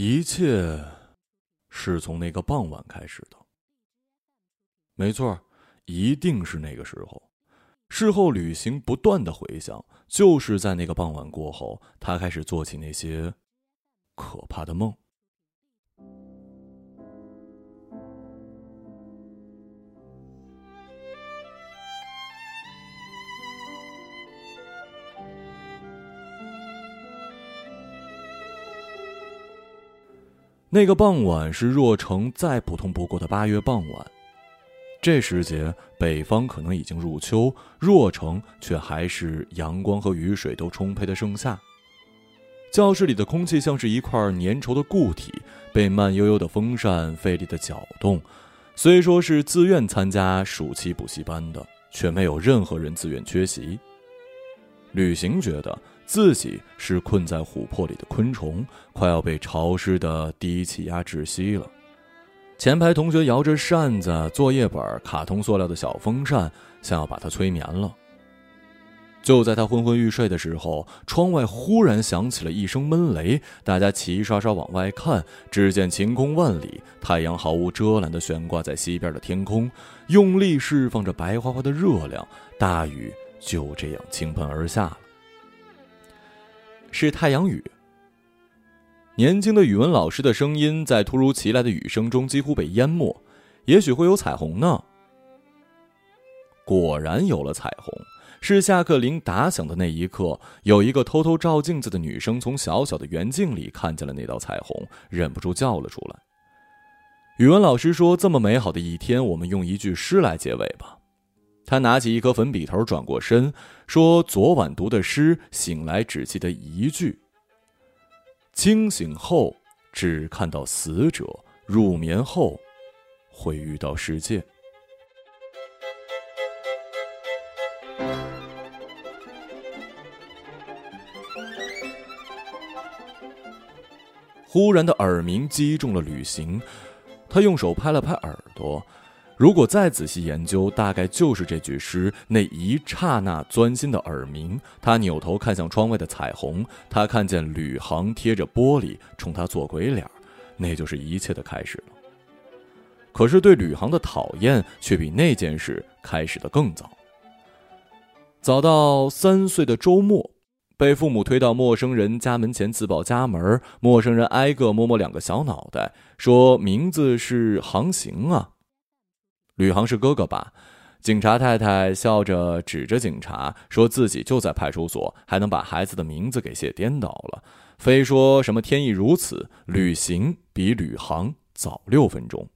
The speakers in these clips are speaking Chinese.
一切是从那个傍晚开始的。没错，一定是那个时候。事后旅行不断的回想，就是在那个傍晚过后，他开始做起那些可怕的梦。那个傍晚是若城再普通不过的八月傍晚，这时节北方可能已经入秋，若城却还是阳光和雨水都充沛的盛夏。教室里的空气像是一块粘稠的固体，被慢悠悠的风扇费力的搅动。虽说是自愿参加暑期补习班的，却没有任何人自愿缺席。旅行觉得。自己是困在琥珀里的昆虫，快要被潮湿的低气压窒息了。前排同学摇着扇子、作业本、卡通塑料的小风扇，想要把他催眠了。就在他昏昏欲睡的时候，窗外忽然响起了一声闷雷，大家齐刷刷往外看，只见晴空万里，太阳毫无遮拦地悬挂在西边的天空，用力释放着白花花的热量，大雨就这样倾盆而下了。是太阳雨。年轻的语文老师的声音在突如其来的雨声中几乎被淹没。也许会有彩虹呢。果然有了彩虹。是下课铃打响的那一刻，有一个偷偷照镜子的女生从小小的圆镜里看见了那道彩虹，忍不住叫了出来。语文老师说：“这么美好的一天，我们用一句诗来结尾吧。”他拿起一颗粉笔头，转过身，说：“昨晚读的诗，醒来只记得一句。清醒后只看到死者，入眠后会遇到世界。”忽然的耳鸣击中了旅行，他用手拍了拍耳朵。如果再仔细研究，大概就是这句诗那一刹那钻心的耳鸣。他扭头看向窗外的彩虹，他看见吕航贴着玻璃冲他做鬼脸，那就是一切的开始了。可是对吕航的讨厌却比那件事开始的更早。早到三岁的周末，被父母推到陌生人家门前自报家门，陌生人挨个摸摸两个小脑袋，说名字是航行啊。吕航是哥哥吧？警察太太笑着指着警察，说自己就在派出所，还能把孩子的名字给写颠倒了，非说什么天意如此。旅行比吕航早六分钟。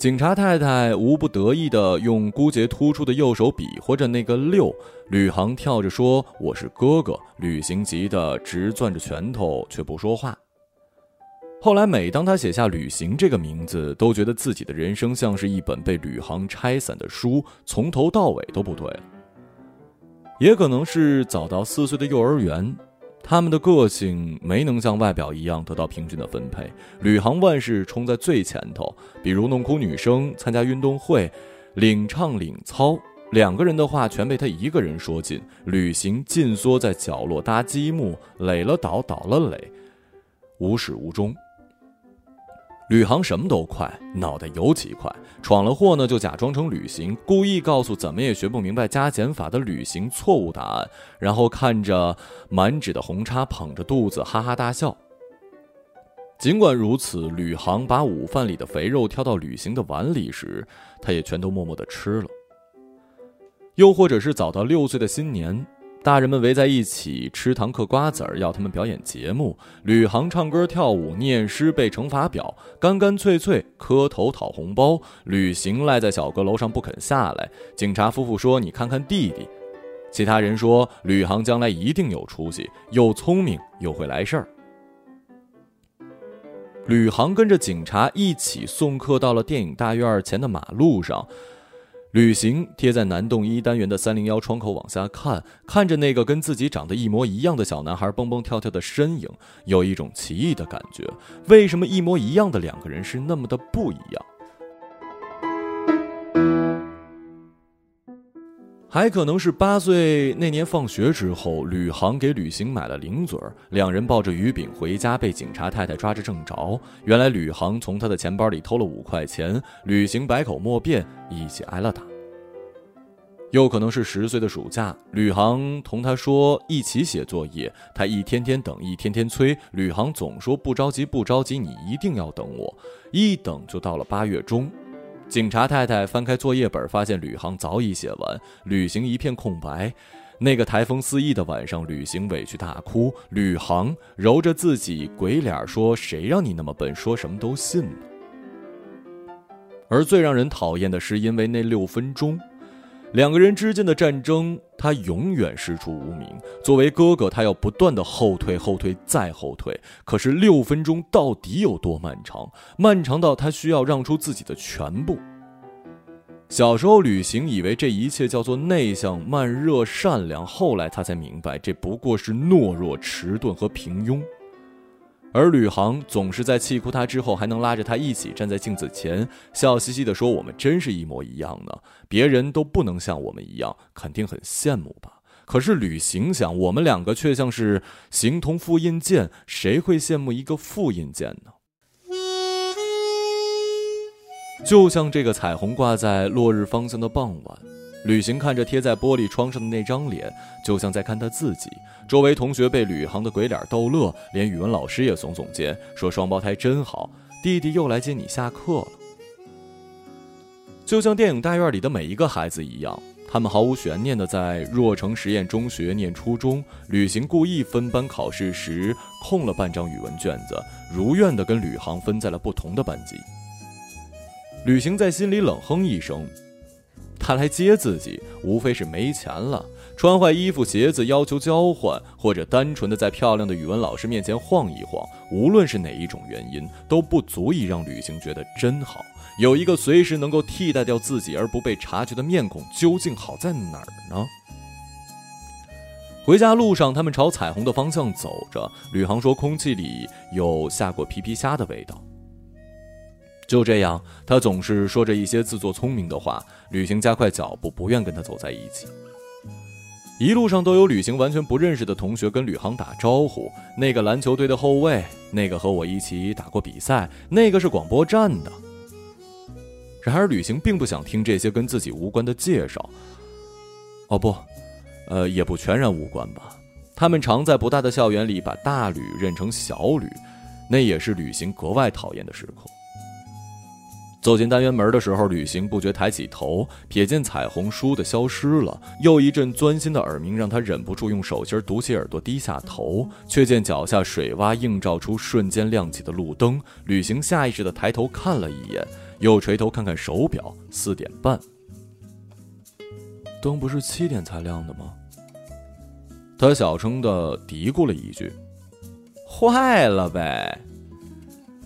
警察太太无不得意地用孤节突出的右手比划着那个六，吕航跳着说：“我是哥哥。”旅行急得直攥着拳头，却不说话。后来，每当他写下“旅行”这个名字，都觉得自己的人生像是一本被吕航拆散的书，从头到尾都不对了。也可能是早到四岁的幼儿园。他们的个性没能像外表一样得到平均的分配。吕航万事冲在最前头，比如弄哭女生、参加运动会、领唱领操，两个人的话全被他一个人说尽。旅行尽缩在角落搭积木，垒了倒，倒了垒，无始无终。吕航什么都快，脑袋尤其快。闯了祸呢，就假装成旅行，故意告诉怎么也学不明白加减法的旅行错误答案，然后看着满纸的红叉，捧着肚子哈哈大笑。尽管如此，吕航把午饭里的肥肉挑到旅行的碗里时，他也全都默默的吃了。又或者是早到六岁的新年。大人们围在一起吃糖嗑瓜子儿，要他们表演节目。吕航唱歌跳舞、念诗背乘法表，干干脆脆磕头讨红包。旅行赖在小阁楼上不肯下来。警察夫妇说：“你看看弟弟。”其他人说：“吕航将来一定有出息，又聪明又会来事儿。”吕航跟着警察一起送客到了电影大院前的马路上。旅行贴在南栋一单元的三零幺窗口往下看，看着那个跟自己长得一模一样的小男孩蹦蹦跳跳的身影，有一种奇异的感觉。为什么一模一样的两个人是那么的不一样？还可能是八岁那年放学之后，吕航给吕行买了零嘴儿，两人抱着鱼饼回家，被警察太太抓着正着。原来吕航从他的钱包里偷了五块钱，吕行百口莫辩，一起挨了打。又可能是十岁的暑假，吕航同他说一起写作业，他一天天等，一天天催，吕航总说不着急，不着急，你一定要等我，一等就到了八月中。警察太太翻开作业本，发现吕航早已写完，旅行一片空白。那个台风肆意的晚上，旅行委屈大哭，吕航揉着自己鬼脸说：“谁让你那么笨，说什么都信呢？”而最让人讨厌的是，因为那六分钟，两个人之间的战争，他永远师出无名。作为哥哥，他要不断的后退、后退、再后退。可是六分钟到底有多漫长？漫长到他需要让出自己的全部。小时候旅行，以为这一切叫做内向、慢热、善良，后来他才明白，这不过是懦弱、迟钝和平庸。而吕航总是在气哭他之后，还能拉着他一起站在镜子前，笑嘻嘻地说：“我们真是一模一样呢，别人都不能像我们一样，肯定很羡慕吧？”可是旅行想，我们两个却像是形同复印件，谁会羡慕一个复印件呢？就像这个彩虹挂在落日方向的傍晚，旅行看着贴在玻璃窗上的那张脸，就像在看他自己。周围同学被吕航的鬼脸逗乐，连语文老师也耸耸肩，说双胞胎真好。弟弟又来接你下课了。就像电影大院里的每一个孩子一样，他们毫无悬念的在若城实验中学念初中。旅行故意分班考试时空了半张语文卷子，如愿的跟吕航分在了不同的班级。旅行在心里冷哼一声，他来接自己，无非是没钱了，穿坏衣服鞋子要求交换，或者单纯的在漂亮的语文老师面前晃一晃。无论是哪一种原因，都不足以让旅行觉得真好。有一个随时能够替代掉自己而不被察觉的面孔，究竟好在哪儿呢？回家路上，他们朝彩虹的方向走着。吕航说：“空气里有下过皮皮虾的味道。”就这样，他总是说着一些自作聪明的话。旅行加快脚步，不愿跟他走在一起。一路上都有旅行完全不认识的同学跟吕航打招呼：“那个篮球队的后卫，那个和我一起打过比赛，那个是广播站的。”然而，旅行并不想听这些跟自己无关的介绍。哦不，呃，也不全然无关吧。他们常在不大的校园里把大吕认成小吕，那也是旅行格外讨厌的时刻。走进单元门的时候，旅行不觉抬起头，瞥见彩虹倏地消失了。又一阵钻心的耳鸣让他忍不住用手心堵起耳朵，低下头，却见脚下水洼映照出瞬间亮起的路灯。旅行下意识地抬头看了一眼，又垂头看看手表，四点半。灯不是七点才亮的吗？他小声地嘀咕了一句：“坏了呗。”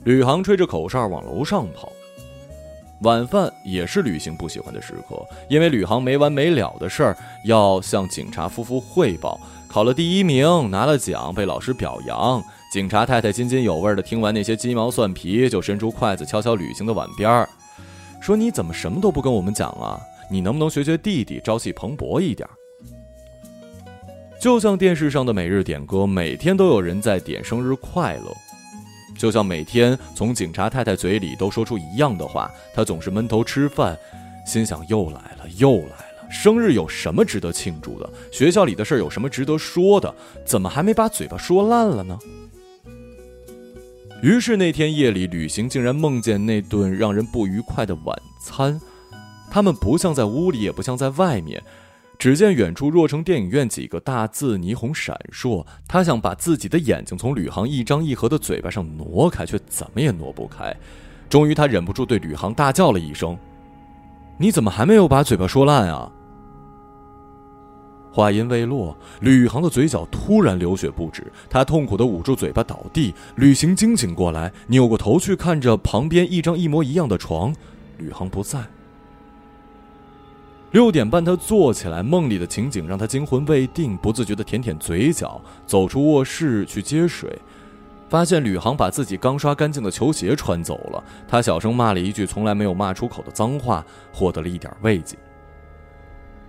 吕航吹着口哨往楼上跑。晚饭也是旅行不喜欢的时刻，因为旅行没完没了的事儿要向警察夫妇汇报：考了第一名，拿了奖，被老师表扬。警察太太津津有味的听完那些鸡毛蒜皮，就伸出筷子敲敲旅行的碗边儿，说：“你怎么什么都不跟我们讲啊？你能不能学学弟弟，朝气蓬勃一点？”就像电视上的每日点歌，每天都有人在点生日快乐。就像每天从警察太太嘴里都说出一样的话，他总是闷头吃饭，心想又来了，又来了。生日有什么值得庆祝的？学校里的事儿有什么值得说的？怎么还没把嘴巴说烂了呢？于是那天夜里，旅行竟然梦见那顿让人不愉快的晚餐。他们不像在屋里，也不像在外面。只见远处若城电影院几个大字霓虹闪烁，他想把自己的眼睛从吕航一张一合的嘴巴上挪开，却怎么也挪不开。终于，他忍不住对吕航大叫了一声：“你怎么还没有把嘴巴说烂啊？”话音未落，吕航的嘴角突然流血不止，他痛苦的捂住嘴巴倒地。吕行惊醒过来，扭过头去看着旁边一张一模一样的床，吕航不在。六点半，他坐起来，梦里的情景让他惊魂未定，不自觉地舔舔嘴角，走出卧室去接水，发现吕航把自己刚刷干净的球鞋穿走了。他小声骂了一句从来没有骂出口的脏话，获得了一点慰藉。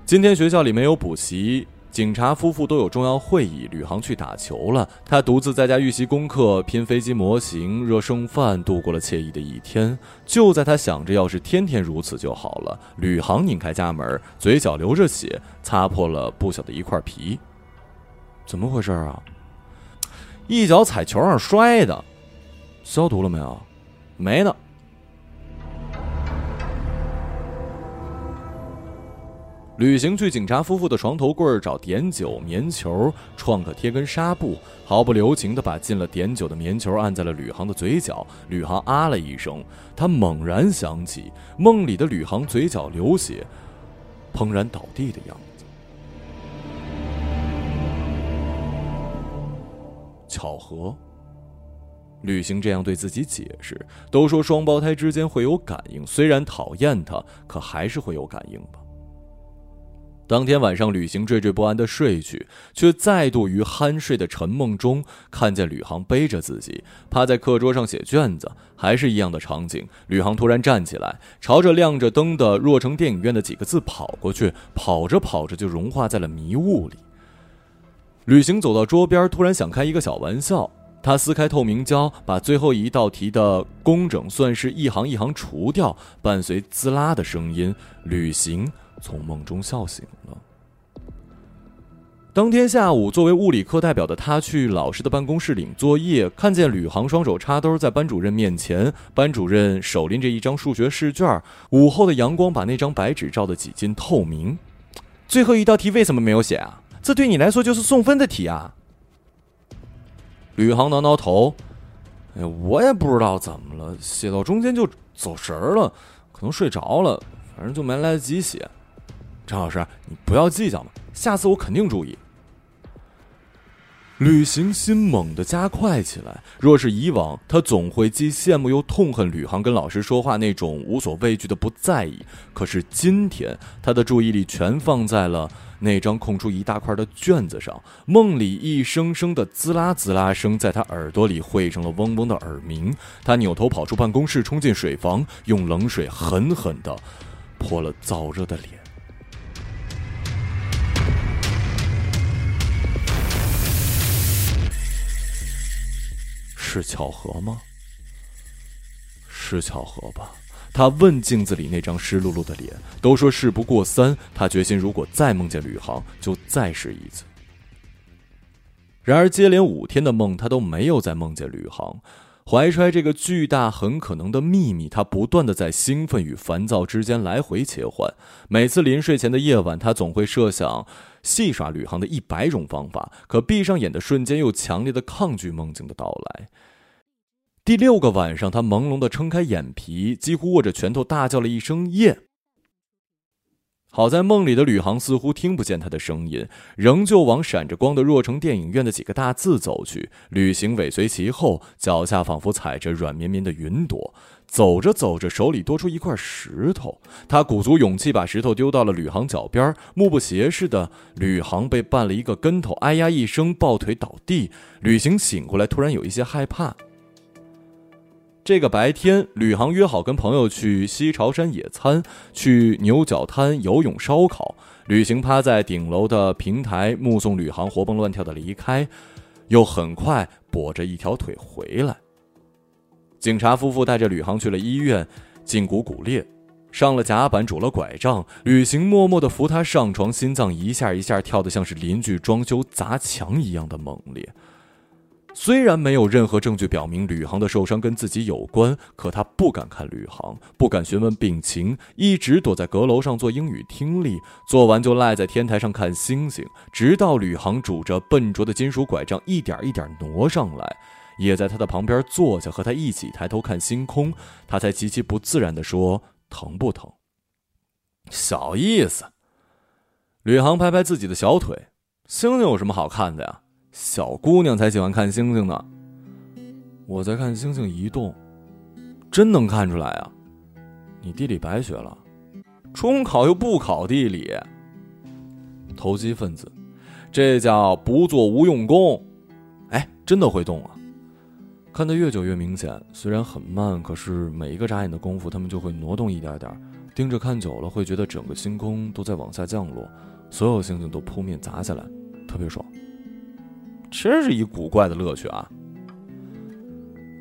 今天学校里没有补习。警察夫妇都有重要会议，吕航去打球了。他独自在家预习功课、拼飞机模型、热剩饭，度过了惬意的一天。就在他想着要是天天如此就好了，吕航拧开家门，嘴角流着血，擦破了不小的一块皮。怎么回事啊？一脚踩球上摔的，消毒了没有？没呢。旅行去警察夫妇的床头柜找碘酒、棉球，创可贴跟纱布，毫不留情的把进了碘酒的棉球按在了吕航的嘴角。吕航啊了一声，他猛然想起梦里的吕航嘴角流血，砰然倒地的样子。巧合。旅行这样对自己解释：都说双胞胎之间会有感应，虽然讨厌他，可还是会有感应吧。当天晚上，旅行惴惴不安的睡去，却再度于酣睡的沉梦中看见吕航背着自己趴在课桌上写卷子，还是一样的场景。吕航突然站起来，朝着亮着灯的若城电影院的几个字跑过去，跑着跑着就融化在了迷雾里。旅行走到桌边，突然想开一个小玩笑，他撕开透明胶，把最后一道题的工整算式一行一行除掉，伴随滋啦的声音，旅行。从梦中笑醒了。当天下午，作为物理课代表的他去老师的办公室领作业，看见吕航双手插兜在班主任面前，班主任手拎着一张数学试卷，午后的阳光把那张白纸照得几近透明。最后一道题为什么没有写啊？这对你来说就是送分的题啊！吕航挠挠头，哎，我也不知道怎么了，写到中间就走神了，可能睡着了，反正就没来得及写。张老师，你不要计较嘛，下次我肯定注意。旅行心猛地加快起来。若是以往，他总会既羡慕又痛恨吕航跟老师说话那种无所畏惧的不在意。可是今天，他的注意力全放在了那张空出一大块的卷子上。梦里一声声的滋啦滋啦声在他耳朵里汇成了嗡嗡的耳鸣。他扭头跑出办公室，冲进水房，用冷水狠狠的泼了燥热的脸。是巧合吗？是巧合吧。他问镜子里那张湿漉漉的脸。都说事不过三，他决心如果再梦见吕航，就再试一次。然而接连五天的梦，他都没有再梦见吕航。怀揣这个巨大很可能的秘密，他不断的在兴奋与烦躁之间来回切换。每次临睡前的夜晚，他总会设想戏耍吕航的一百种方法，可闭上眼的瞬间又强烈的抗拒梦境的到来。第六个晚上，他朦胧的撑开眼皮，几乎握着拳头大叫了一声“耶”。好在梦里的吕航似乎听不见他的声音，仍旧往闪着光的若城电影院的几个大字走去。旅行尾随其后，脚下仿佛踩着软绵绵的云朵。走着走着，手里多出一块石头，他鼓足勇气把石头丢到了吕航脚边。目不斜视的吕航被绊了一个跟头，哎呀一声抱腿倒地。旅行醒过来，突然有一些害怕。这个白天，吕航约好跟朋友去西朝山野餐，去牛角滩游泳、烧烤。旅行趴在顶楼的平台，目送吕航活蹦乱跳的离开，又很快跛着一条腿回来。警察夫妇带着吕航去了医院，胫骨骨裂，上了甲板，拄了拐杖。旅行默默地扶他上床，心脏一下一下跳得像是邻居装修砸墙一样的猛烈。虽然没有任何证据表明吕航的受伤跟自己有关，可他不敢看吕航，不敢询问病情，一直躲在阁楼上做英语听力，做完就赖在天台上看星星，直到吕航拄着笨拙的金属拐杖一点一点挪上来，也在他的旁边坐下，和他一起抬头看星空，他才极其不自然地说：“疼不疼？”小意思。吕航拍拍自己的小腿：“星星有什么好看的呀？”小姑娘才喜欢看星星呢，我在看星星移动，真能看出来啊！你地理白学了，中考又不考地理，投机分子，这叫不做无用功。哎，真的会动啊！看得越久越明显，虽然很慢，可是每一个眨眼的功夫，他们就会挪动一点点，盯着看久了，会觉得整个星空都在往下降落，所有星星都扑面砸下来，特别爽。真是一古怪的乐趣啊！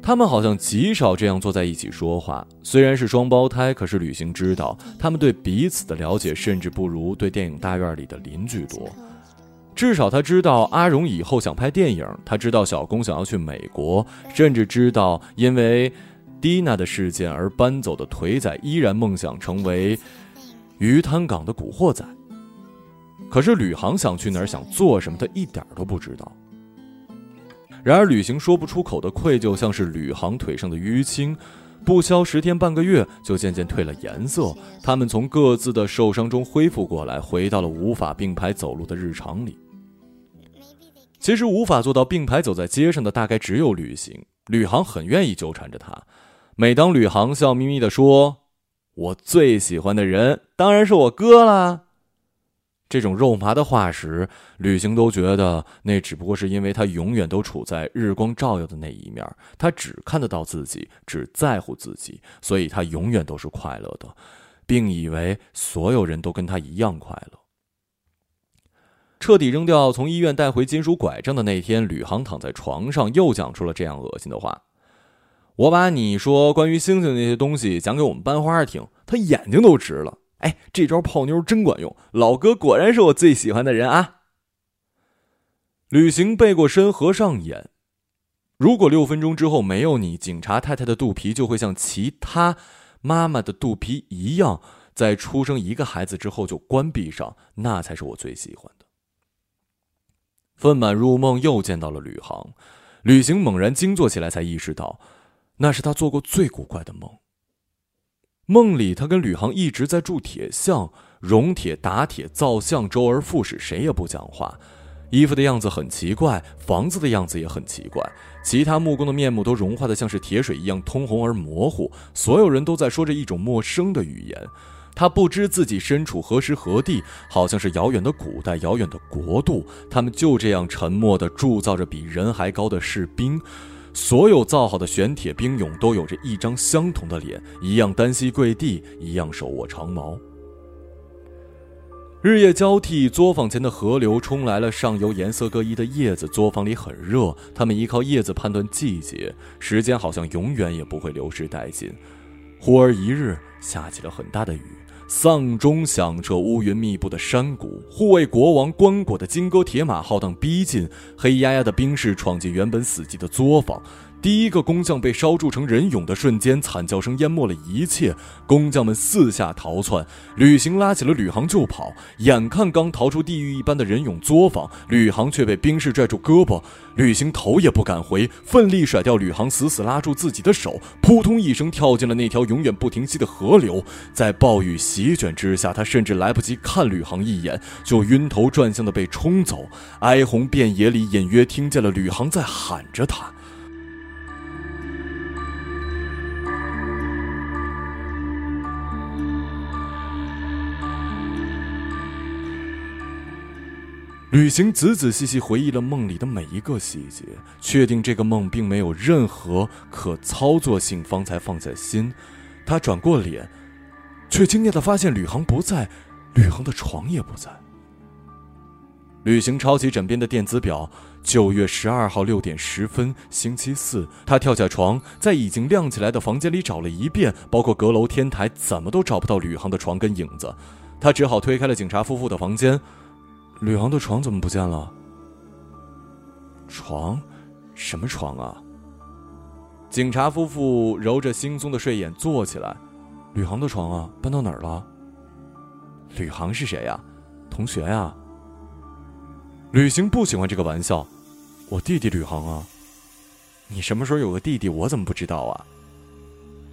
他们好像极少这样坐在一起说话。虽然是双胞胎，可是旅行知道，他们对彼此的了解甚至不如对电影大院里的邻居多。至少他知道阿荣以后想拍电影，他知道小公想要去美国，甚至知道因为蒂娜的事件而搬走的腿仔依然梦想成为鱼滩港的古惑仔。可是吕航想去哪儿，想做什么，他一点都不知道。然而，旅行说不出口的愧疚，像是吕航腿上的淤青，不消十天半个月，就渐渐褪了颜色。他们从各自的受伤中恢复过来，回到了无法并排走路的日常里。其实，无法做到并排走在街上的，大概只有旅行。吕航很愿意纠缠着他。每当吕航笑眯眯地说：“我最喜欢的人，当然是我哥啦。”这种肉麻的话时，旅行都觉得那只不过是因为他永远都处在日光照耀的那一面，他只看得到自己，只在乎自己，所以他永远都是快乐的，并以为所有人都跟他一样快乐。彻底扔掉从医院带回金属拐杖的那天，吕航躺在床上又讲出了这样恶心的话：“我把你说关于星星那些东西讲给我们班花听，他眼睛都直了。”哎，这招泡妞真管用！老哥果然是我最喜欢的人啊。旅行背过身，合上眼。如果六分钟之后没有你，警察太太的肚皮就会像其他妈妈的肚皮一样，在出生一个孩子之后就关闭上。那才是我最喜欢的。愤满入梦，又见到了吕航。旅行猛然惊坐起来，才意识到，那是他做过最古怪的梦。梦里，他跟吕航一直在铸铁像，熔铁、打铁、造像，周而复始，谁也不讲话。衣服的样子很奇怪，房子的样子也很奇怪，其他木工的面目都融化的像是铁水一样通红而模糊。所有人都在说着一种陌生的语言，他不知自己身处何时何地，好像是遥远的古代，遥远的国度。他们就这样沉默地铸造着比人还高的士兵。所有造好的玄铁兵俑都有着一张相同的脸，一样单膝跪地，一样手握长矛。日夜交替，作坊前的河流冲来了上游颜色各异的叶子。作坊里很热，他们依靠叶子判断季节，时间好像永远也不会流逝殆尽。忽而一日，下起了很大的雨。丧钟响彻乌云密布的山谷，护卫国王棺椁的金戈铁马浩荡逼近，黑压压的兵士闯进原本死寂的作坊。第一个工匠被烧铸成人俑的瞬间，惨叫声淹没了一切。工匠们四下逃窜，旅行拉起了吕航就跑。眼看刚逃出地狱一般的人俑作坊，吕航却被兵士拽住胳膊。旅行头也不敢回，奋力甩掉吕航，死死拉住自己的手，扑通一声跳进了那条永远不停息的河流。在暴雨席卷之下，他甚至来不及看吕航一眼，就晕头转向的被冲走。哀鸿遍野里，隐约听见了吕航在喊着他。旅行仔仔细细回忆了梦里的每一个细节，确定这个梦并没有任何可操作性，方才放下心。他转过脸，却惊讶的发现吕航不在，吕航的床也不在。旅行抄起枕边的电子表，九月十二号六点十分，星期四。他跳下床，在已经亮起来的房间里找了一遍，包括阁楼、天台，怎么都找不到吕航的床跟影子。他只好推开了警察夫妇的房间。吕航的床怎么不见了？床，什么床啊？警察夫妇揉着惺忪的睡眼坐起来。吕航的床啊，搬到哪儿了？吕航是谁呀？同学呀？旅行不喜欢这个玩笑。我弟弟吕航啊。你什么时候有个弟弟？我怎么不知道啊？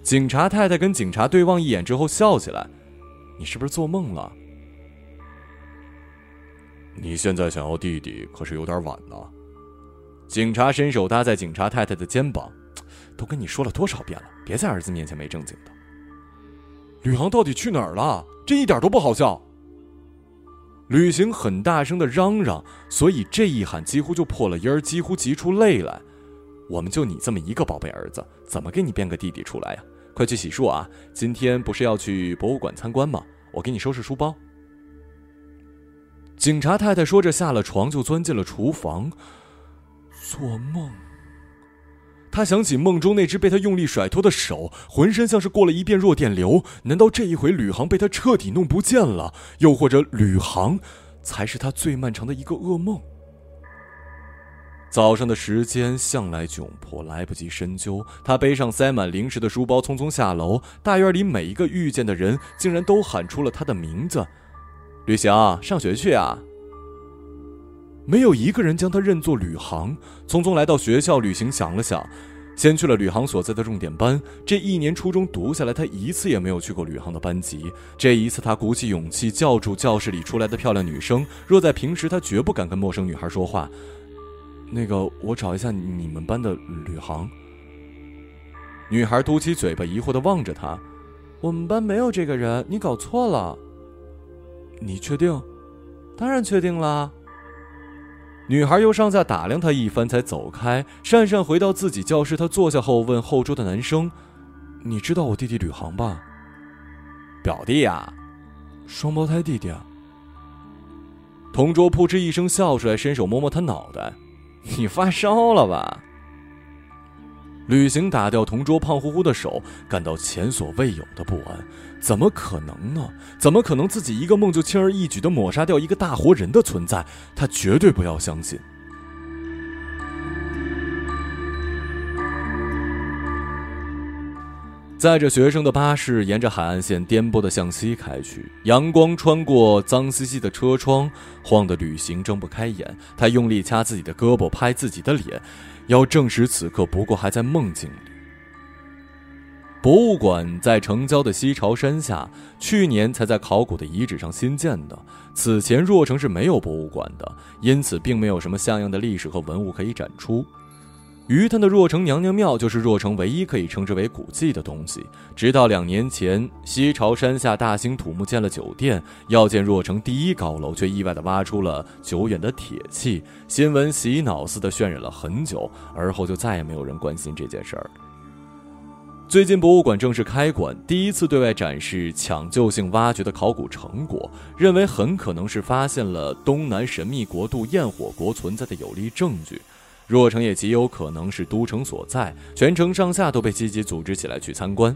警察太太跟警察对望一眼之后笑起来。你是不是做梦了？你现在想要弟弟，可是有点晚了。警察伸手搭在警察太太的肩膀，都跟你说了多少遍了，别在儿子面前没正经的。吕航到底去哪儿了？这一点都不好笑。旅行很大声的嚷嚷，所以这一喊几乎就破了音儿，几乎急出泪来。我们就你这么一个宝贝儿子，怎么给你编个弟弟出来呀？快去洗漱啊！今天不是要去博物馆参观吗？我给你收拾书包。警察太太说着，下了床就钻进了厨房。做梦。他想起梦中那只被他用力甩脱的手，浑身像是过了一遍弱电流。难道这一回吕航被他彻底弄不见了？又或者吕航才是他最漫长的一个噩梦？早上的时间向来窘迫，来不及深究。他背上塞满零食的书包，匆匆下楼。大院里每一个遇见的人，竟然都喊出了他的名字：“吕翔，上学去啊！”没有一个人将他认作吕航。匆匆来到学校，旅行想了想，先去了吕航所在的重点班。这一年初中读下来，他一次也没有去过吕航的班级。这一次，他鼓起勇气叫住教室里出来的漂亮女生。若在平时，他绝不敢跟陌生女孩说话。那个，我找一下你们班的吕航。女孩嘟起嘴巴，疑惑的望着他。我们班没有这个人，你搞错了。你确定？当然确定啦。女孩又上下打量他一番，才走开。讪讪回到自己教室，他坐下后问后桌的男生：“你知道我弟弟吕航吧？”“表弟呀，双胞胎弟弟。”。”同桌扑哧一声笑出来，伸手摸摸他脑袋：“你发烧了吧？”旅行打掉同桌胖乎乎的手，感到前所未有的不安。怎么可能呢？怎么可能自己一个梦就轻而易举的抹杀掉一个大活人的存在？他绝对不要相信。载着学生的巴士沿着海岸线颠簸的向西开去，阳光穿过脏兮兮的车窗，晃得旅行睁不开眼。他用力掐自己的胳膊，拍自己的脸。要证实此刻不过还在梦境里。博物馆在城郊的西朝山下，去年才在考古的遗址上新建的。此前若城是没有博物馆的，因此并没有什么像样的历史和文物可以展出。于他的若城娘娘庙就是若城唯一可以称之为古迹的东西。直到两年前，西朝山下大兴土木建了酒店，要建若城第一高楼，却意外地挖出了久远的铁器。新闻洗脑似的渲染了很久，而后就再也没有人关心这件事儿。最近博物馆正式开馆，第一次对外展示抢救性挖掘的考古成果，认为很可能是发现了东南神秘国度焰火国存在的有力证据。若城也极有可能是都城所在，全城上下都被积极组织起来去参观。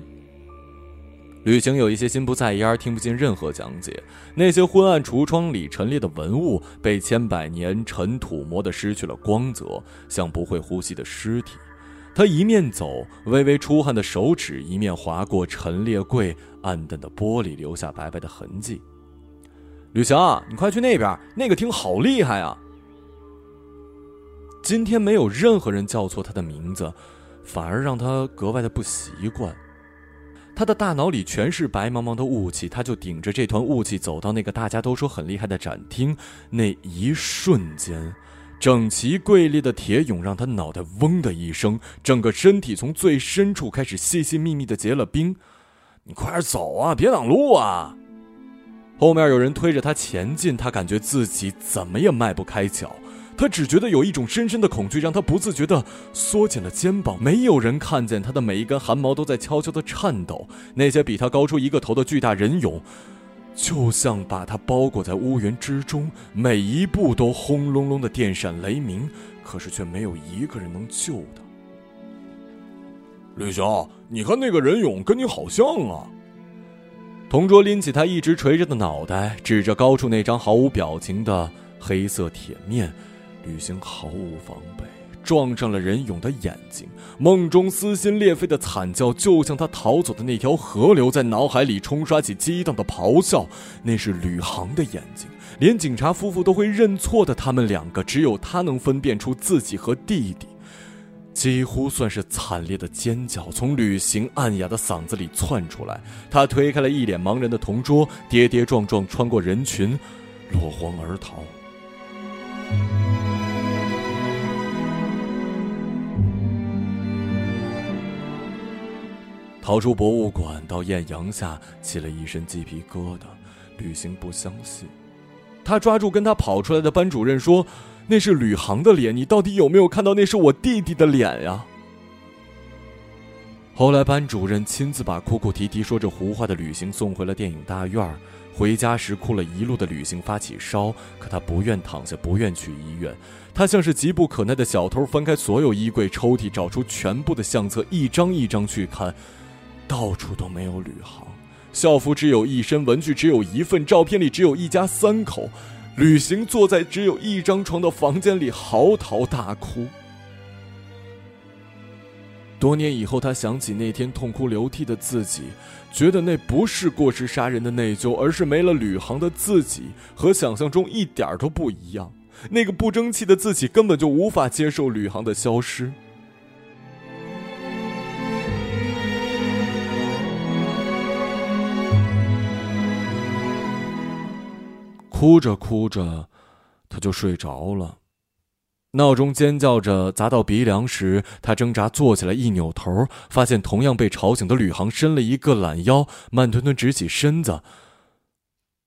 旅行有一些心不在焉，听不进任何讲解。那些昏暗橱窗里陈列的文物，被千百年尘土磨得失去了光泽，像不会呼吸的尸体。他一面走，微微出汗的手指一面划过陈列柜暗淡的玻璃，留下白白的痕迹。吕翔，你快去那边，那个厅好厉害啊！今天没有任何人叫错他的名字，反而让他格外的不习惯。他的大脑里全是白茫茫的雾气，他就顶着这团雾气走到那个大家都说很厉害的展厅。那一瞬间，整齐柜列的铁俑让他脑袋嗡的一声，整个身体从最深处开始细细密密的结了冰。你快点走啊，别挡路啊！后面有人推着他前进，他感觉自己怎么也迈不开脚。他只觉得有一种深深的恐惧，让他不自觉地缩紧了肩膀。没有人看见他的每一根汗毛都在悄悄地颤抖。那些比他高出一个头的巨大人俑，就像把他包裹在乌云之中，每一步都轰隆隆的电闪雷鸣，可是却没有一个人能救他。吕雄，你看那个人俑跟你好像啊！同桌拎起他一直垂着的脑袋，指着高处那张毫无表情的黑色铁面。旅行毫无防备，撞上了任勇的眼睛。梦中撕心裂肺的惨叫，就像他逃走的那条河流，在脑海里冲刷起激荡的咆哮。那是吕航的眼睛，连警察夫妇都会认错的。他们两个，只有他能分辨出自己和弟弟。几乎算是惨烈的尖叫从旅行暗哑的嗓子里窜出来。他推开了一脸茫然的同桌，跌跌撞撞穿过人群，落荒而逃。逃出博物馆，到艳阳下，起了一身鸡皮疙瘩。旅行不相信，他抓住跟他跑出来的班主任说：“那是吕航的脸，你到底有没有看到那是我弟弟的脸呀？”后来班主任亲自把哭哭啼啼说着胡话的旅行送回了电影大院。回家时哭了一路的旅行发起烧，可他不愿躺下，不愿去医院。他像是急不可耐的小偷，翻开所有衣柜抽屉，找出全部的相册，一张一张去看，到处都没有旅行。校服只有一身，文具只有一份，照片里只有一家三口。旅行坐在只有一张床的房间里嚎啕大哭。多年以后，他想起那天痛哭流涕的自己，觉得那不是过失杀人的内疚，而是没了吕航的自己和想象中一点都不一样。那个不争气的自己根本就无法接受吕航的消失。哭着哭着，他就睡着了。闹钟尖叫着砸到鼻梁时，他挣扎坐起来，一扭头，发现同样被吵醒的吕航伸了一个懒腰，慢吞吞直起身子。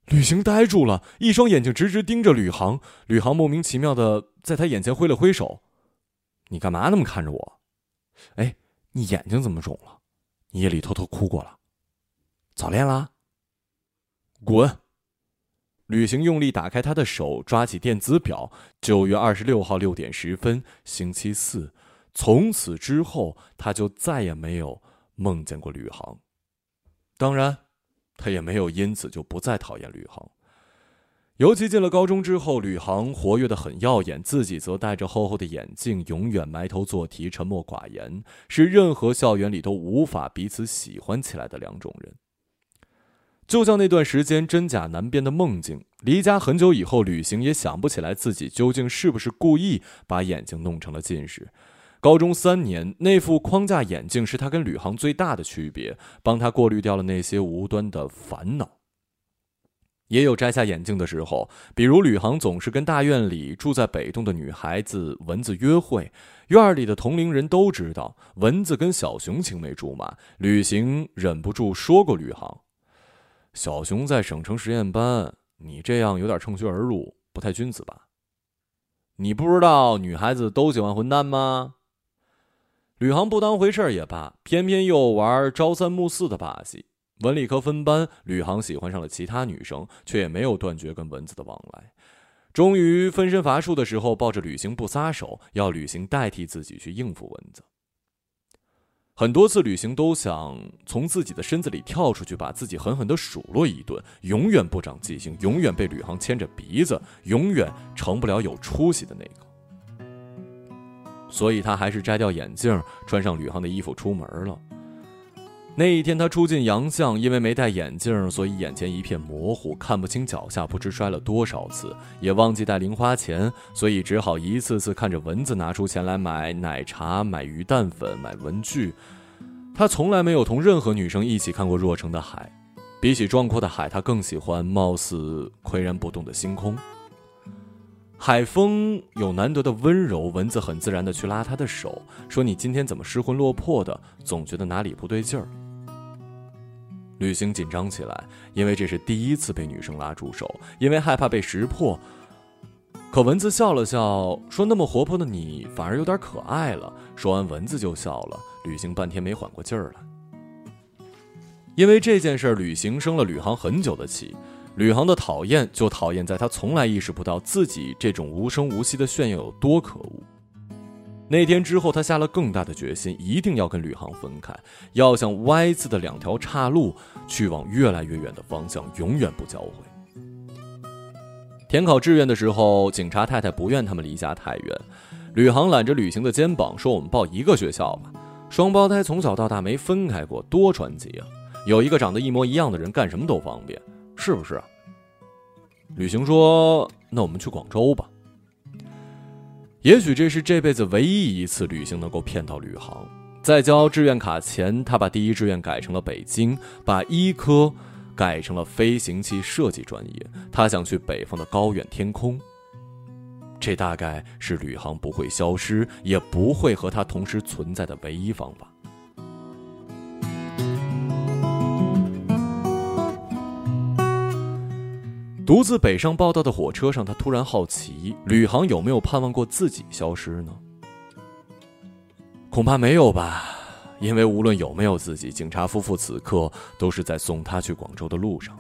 旅行呆住了，一双眼睛直直盯着吕航。吕航莫名其妙的在他眼前挥了挥手：“你干嘛那么看着我？哎，你眼睛怎么肿了？你夜里偷偷哭过了？早恋啦？滚！”旅行用力打开他的手，抓起电子表。九月二十六号六点十分，星期四。从此之后，他就再也没有梦见过吕航。当然，他也没有因此就不再讨厌吕航。尤其进了高中之后，吕航活跃的很耀眼，自己则戴着厚厚的眼镜，永远埋头做题，沉默寡言，是任何校园里都无法彼此喜欢起来的两种人。就像那段时间真假难辨的梦境，离家很久以后，旅行也想不起来自己究竟是不是故意把眼睛弄成了近视。高中三年，那副框架眼镜是他跟吕航最大的区别，帮他过滤掉了那些无端的烦恼。也有摘下眼镜的时候，比如吕航总是跟大院里住在北栋的女孩子蚊子约会，院里的同龄人都知道蚊子跟小熊青梅竹马，旅行忍不住说过吕航。小熊在省城实验班，你这样有点趁虚而入，不太君子吧？你不知道女孩子都喜欢混蛋吗？吕航不当回事也罢，偏偏又玩朝三暮四的把戏。文理科分班，吕航喜欢上了其他女生，却也没有断绝跟蚊子的往来。终于分身乏术的时候，抱着旅行不撒手，要旅行代替自己去应付蚊子。很多次旅行都想从自己的身子里跳出去，把自己狠狠地数落一顿，永远不长记性，永远被吕航牵着鼻子，永远成不了有出息的那个。所以他还是摘掉眼镜，穿上吕航的衣服出门了。那一天，他出进洋相，因为没戴眼镜，所以眼前一片模糊，看不清脚下，不知摔了多少次，也忘记带零花钱，所以只好一次次看着蚊子拿出钱来买奶茶、买鱼蛋粉、买文具。他从来没有同任何女生一起看过若城的海，比起壮阔的海，他更喜欢貌似岿然不动的星空。海风有难得的温柔，蚊子很自然的去拉他的手，说：“你今天怎么失魂落魄的？总觉得哪里不对劲儿。”旅行紧张起来，因为这是第一次被女生拉住手，因为害怕被识破。可蚊子笑了笑，说：“那么活泼的你，反而有点可爱了。”说完，蚊子就笑了。旅行半天没缓过劲儿来，因为这件事，旅行生了吕航很久的气。吕航的讨厌，就讨厌在他从来意识不到自己这种无声无息的炫耀有多可恶。那天之后，他下了更大的决心，一定要跟吕航分开，要像 Y 字的两条岔路，去往越来越远的方向，永远不交汇。填考志愿的时候，警察太太不愿他们离家太远，吕航揽着旅行的肩膀说：“我们报一个学校吧。”双胞胎从小到大没分开过，多传奇啊！有一个长得一模一样的人，干什么都方便，是不是？旅行说：“那我们去广州吧。”也许这是这辈子唯一一次旅行能够骗到吕航。在交志愿卡前，他把第一志愿改成了北京，把医科改成了飞行器设计专业。他想去北方的高远天空。这大概是吕航不会消失，也不会和他同时存在的唯一方法。独自北上报道的火车上，他突然好奇：吕航有没有盼望过自己消失呢？恐怕没有吧，因为无论有没有自己，警察夫妇此刻都是在送他去广州的路上。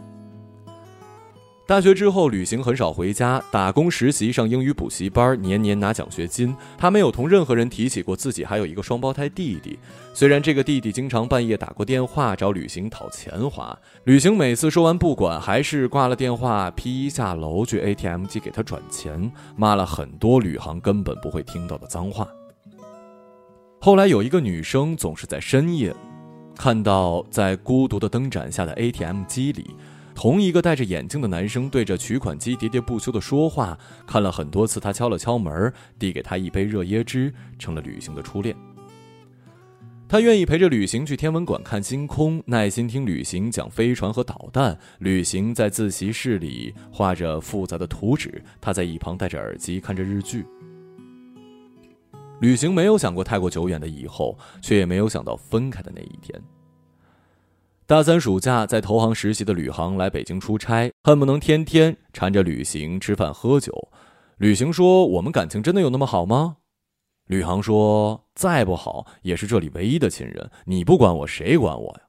大学之后，旅行很少回家，打工实习，上英语补习班，年年拿奖学金。他没有同任何人提起过自己还有一个双胞胎弟弟。虽然这个弟弟经常半夜打过电话找旅行讨钱花，旅行每次说完不管，还是挂了电话，披衣下楼去 ATM 机给他转钱，骂了很多旅行根本不会听到的脏话。后来有一个女生总是在深夜，看到在孤独的灯盏下的 ATM 机里。同一个戴着眼镜的男生对着取款机喋喋不休的说话，看了很多次。他敲了敲门，递给他一杯热椰汁，成了旅行的初恋。他愿意陪着旅行去天文馆看星空，耐心听旅行讲飞船和导弹。旅行在自习室里画着复杂的图纸，他在一旁戴着耳机看着日剧。旅行没有想过太过久远的以后，却也没有想到分开的那一天。大三暑假在投行实习的吕航来北京出差，恨不能天天缠着旅行吃饭喝酒。旅行说：“我们感情真的有那么好吗？”吕航说：“再不好也是这里唯一的亲人，你不管我，谁管我呀？”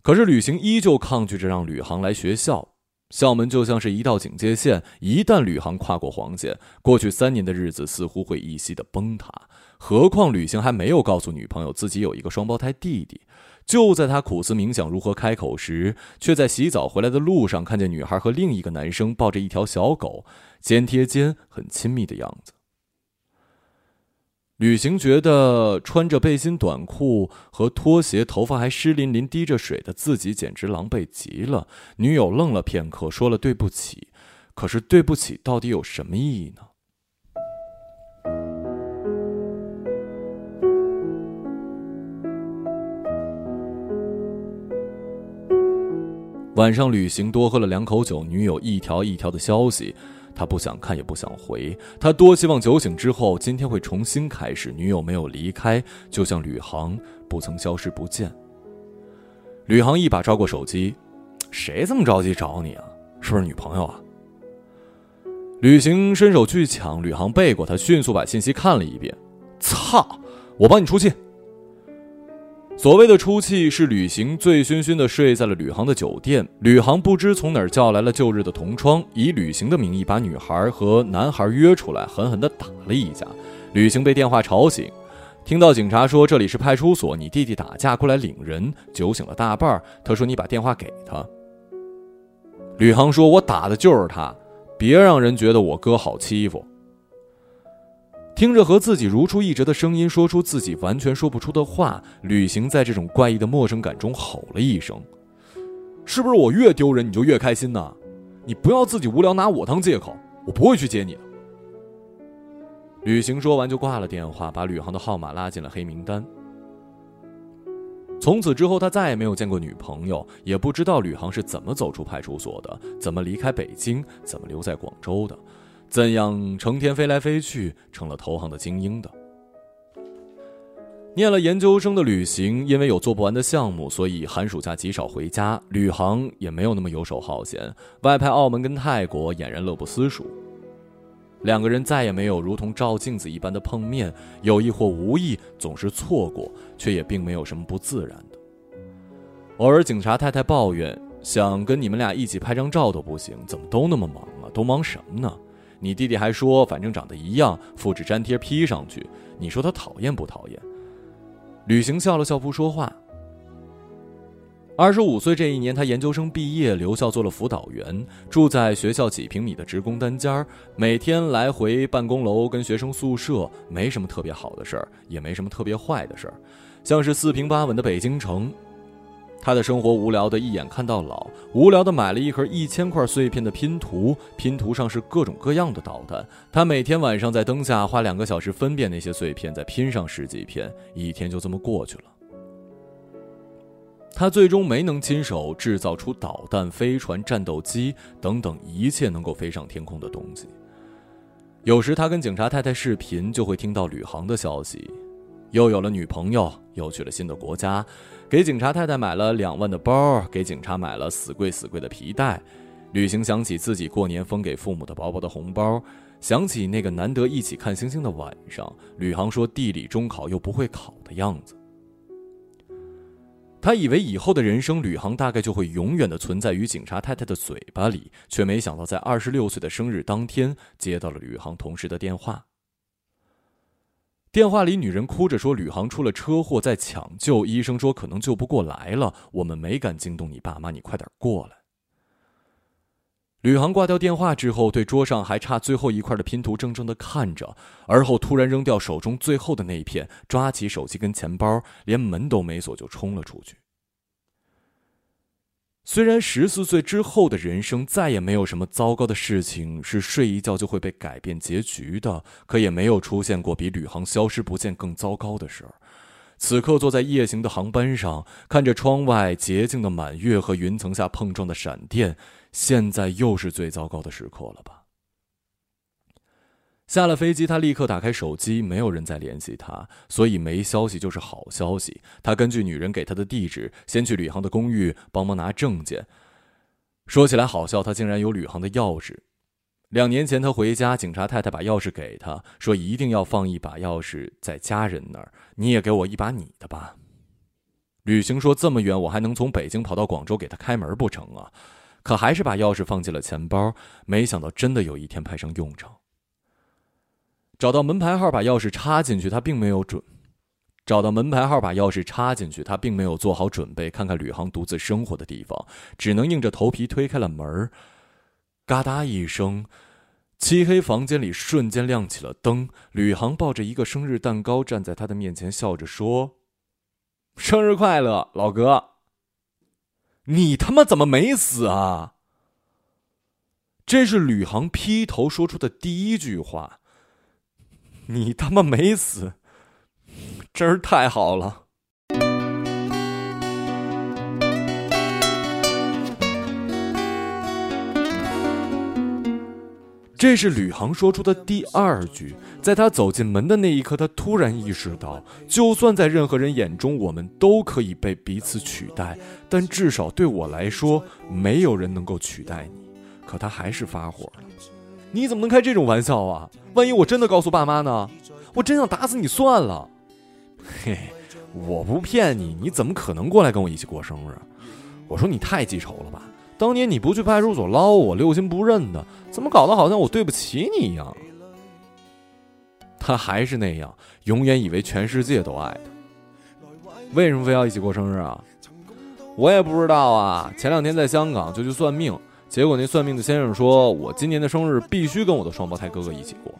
可是旅行依旧抗拒着让吕航来学校，校门就像是一道警戒线，一旦吕航跨过黄线，过去三年的日子似乎会一夕的崩塌。何况旅行还没有告诉女朋友自己有一个双胞胎弟弟。就在他苦思冥想如何开口时，却在洗澡回来的路上看见女孩和另一个男生抱着一条小狗，肩贴肩，很亲密的样子。旅行觉得穿着背心短裤和拖鞋，头发还湿淋淋、滴着水的自己简直狼狈极了。女友愣了片刻，说了对不起。可是对不起到底有什么意义呢？晚上旅行多喝了两口酒，女友一条一条的消息，他不想看也不想回。他多希望酒醒之后今天会重新开始。女友没有离开，就像吕航不曾消失不见。吕航一把抓过手机，谁这么着急找你啊？是不是女朋友啊？旅行伸手去抢，吕航背过他，迅速把信息看了一遍。操！我帮你出气。所谓的出气是旅行醉醺醺的睡在了旅航的酒店，旅航不知从哪儿叫来了旧日的同窗，以旅行的名义把女孩和男孩约出来，狠狠地打了一架。旅行被电话吵醒，听到警察说这里是派出所，你弟弟打架过来领人，酒醒了大半。他说你把电话给他。吕航说：“我打的就是他，别让人觉得我哥好欺负。”听着和自己如出一辙的声音，说出自己完全说不出的话，旅行在这种怪异的陌生感中吼了一声：“是不是我越丢人你就越开心呢？你不要自己无聊拿我当借口，我不会去接你的。”旅行说完就挂了电话，把旅航的号码拉进了黑名单。从此之后，他再也没有见过女朋友，也不知道吕航是怎么走出派出所的，怎么离开北京，怎么留在广州的。怎样成天飞来飞去，成了投行的精英的？念了研究生的旅行，因为有做不完的项目，所以寒暑假极少回家。旅行也没有那么游手好闲，外派澳门跟泰国，俨然乐不思蜀。两个人再也没有如同照镜子一般的碰面，有意或无意，总是错过，却也并没有什么不自然的。偶尔，警察太太抱怨，想跟你们俩一起拍张照都不行，怎么都那么忙啊？都忙什么呢？你弟弟还说，反正长得一样，复制粘贴 P 上去。你说他讨厌不讨厌？旅行笑了笑，不说话。二十五岁这一年，他研究生毕业，留校做了辅导员，住在学校几平米的职工单间儿，每天来回办公楼跟学生宿舍，没什么特别好的事儿，也没什么特别坏的事儿，像是四平八稳的北京城。他的生活无聊的一眼看到老，无聊的买了一盒一千块碎片的拼图，拼图上是各种各样的导弹。他每天晚上在灯下花两个小时分辨那些碎片，再拼上十几片，一天就这么过去了。他最终没能亲手制造出导弹、飞船、战斗机等等一切能够飞上天空的东西。有时他跟警察太太视频，就会听到旅航的消息。又有了女朋友，又去了新的国家，给警察太太买了两万的包，给警察买了死贵死贵的皮带。旅行想起自己过年封给父母的薄薄的红包，想起那个难得一起看星星的晚上，吕航说地理中考又不会考的样子。他以为以后的人生，吕航大概就会永远的存在于警察太太的嘴巴里，却没想到在二十六岁的生日当天，接到了吕航同事的电话。电话里，女人哭着说：“吕航出了车祸，在抢救，医生说可能救不过来了，我们没敢惊动你爸妈，你快点过来。”吕航挂掉电话之后，对桌上还差最后一块的拼图怔怔的看着，而后突然扔掉手中最后的那一片，抓起手机跟钱包，连门都没锁就冲了出去。虽然十四岁之后的人生再也没有什么糟糕的事情是睡一觉就会被改变结局的，可也没有出现过比旅行消失不见更糟糕的事儿。此刻坐在夜行的航班上，看着窗外洁净的满月和云层下碰撞的闪电。现在又是最糟糕的时刻了吧？下了飞机，他立刻打开手机，没有人再联系他，所以没消息就是好消息。他根据女人给他的地址，先去吕航的公寓帮忙拿证件。说起来好笑，他竟然有吕航的钥匙。两年前他回家，警察太太把钥匙给他，说一定要放一把钥匙在家人那儿。你也给我一把你的吧。旅行说这么远，我还能从北京跑到广州给他开门不成啊？可还是把钥匙放进了钱包，没想到真的有一天派上用场。找到门牌号，把钥匙插进去，他并没有准。找到门牌号，把钥匙插进去，他并没有做好准备，看看吕航独自生活的地方，只能硬着头皮推开了门。嘎哒一声，漆黑房间里瞬间亮起了灯。吕航抱着一个生日蛋糕站在他的面前，笑着说：“生日快乐，老哥。”你他妈怎么没死啊？这是吕航劈头说出的第一句话。你他妈没死，真是太好了。这是吕航说出的第二句，在他走进门的那一刻，他突然意识到，就算在任何人眼中，我们都可以被彼此取代，但至少对我来说，没有人能够取代你。可他还是发火了：“你怎么能开这种玩笑啊？万一我真的告诉爸妈呢？我真想打死你算了。”嘿，我不骗你，你怎么可能过来跟我一起过生日？我说你太记仇了吧。当年你不去派出所捞我，六亲不认的，怎么搞得好像我对不起你一样？他还是那样，永远以为全世界都爱他。为什么非要一起过生日啊？我也不知道啊。前两天在香港就去算命，结果那算命的先生说我今年的生日必须跟我的双胞胎哥哥一起过。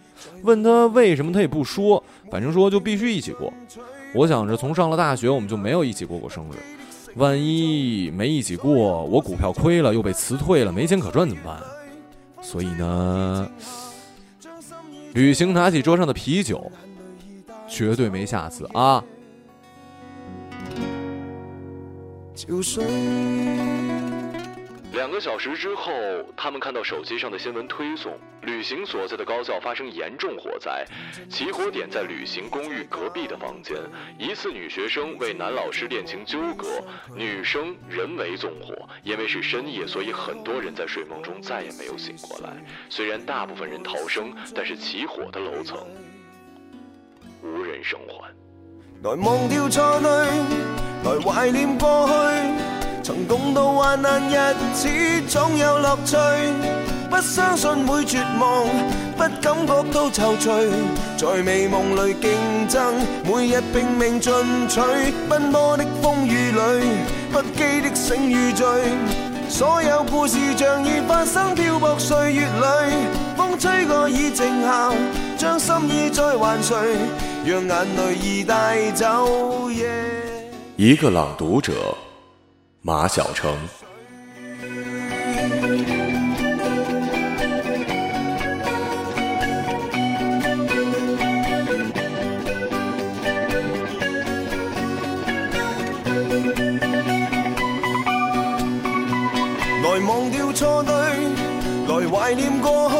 问他为什么，他也不说，反正说就必须一起过。我想着从上了大学我们就没有一起过过生日。万一没一起过，我股票亏了，又被辞退了，没钱可赚怎么办？所以呢，旅行拿起桌上的啤酒，绝对没下次啊。两个小时之后，他们看到手机上的新闻推送：旅行所在的高校发生严重火灾，起火点在旅行公寓隔壁的房间，疑似女学生为男老师恋情纠葛，女生人为纵火。因为是深夜，所以很多人在睡梦中再也没有醒过来。虽然大部分人逃生，但是起火的楼层无人生还。来忘掉错对，来怀念过去。曾共度患难日子，总有乐趣。不相信会绝望，不感觉到踌躇。在美梦里竞争，每日拼命进取。奔波的风雨里，不羁的醒与醉。所有故事像已发生，漂泊岁月里。风吹过已静下，将心意再还谁？让眼泪已带走夜。一个朗读者。马晓成。来忘掉错对，来怀念过去。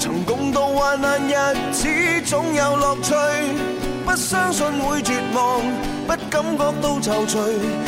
曾共度患难日子，总有乐趣。不相信会绝望，不感觉到踌躇。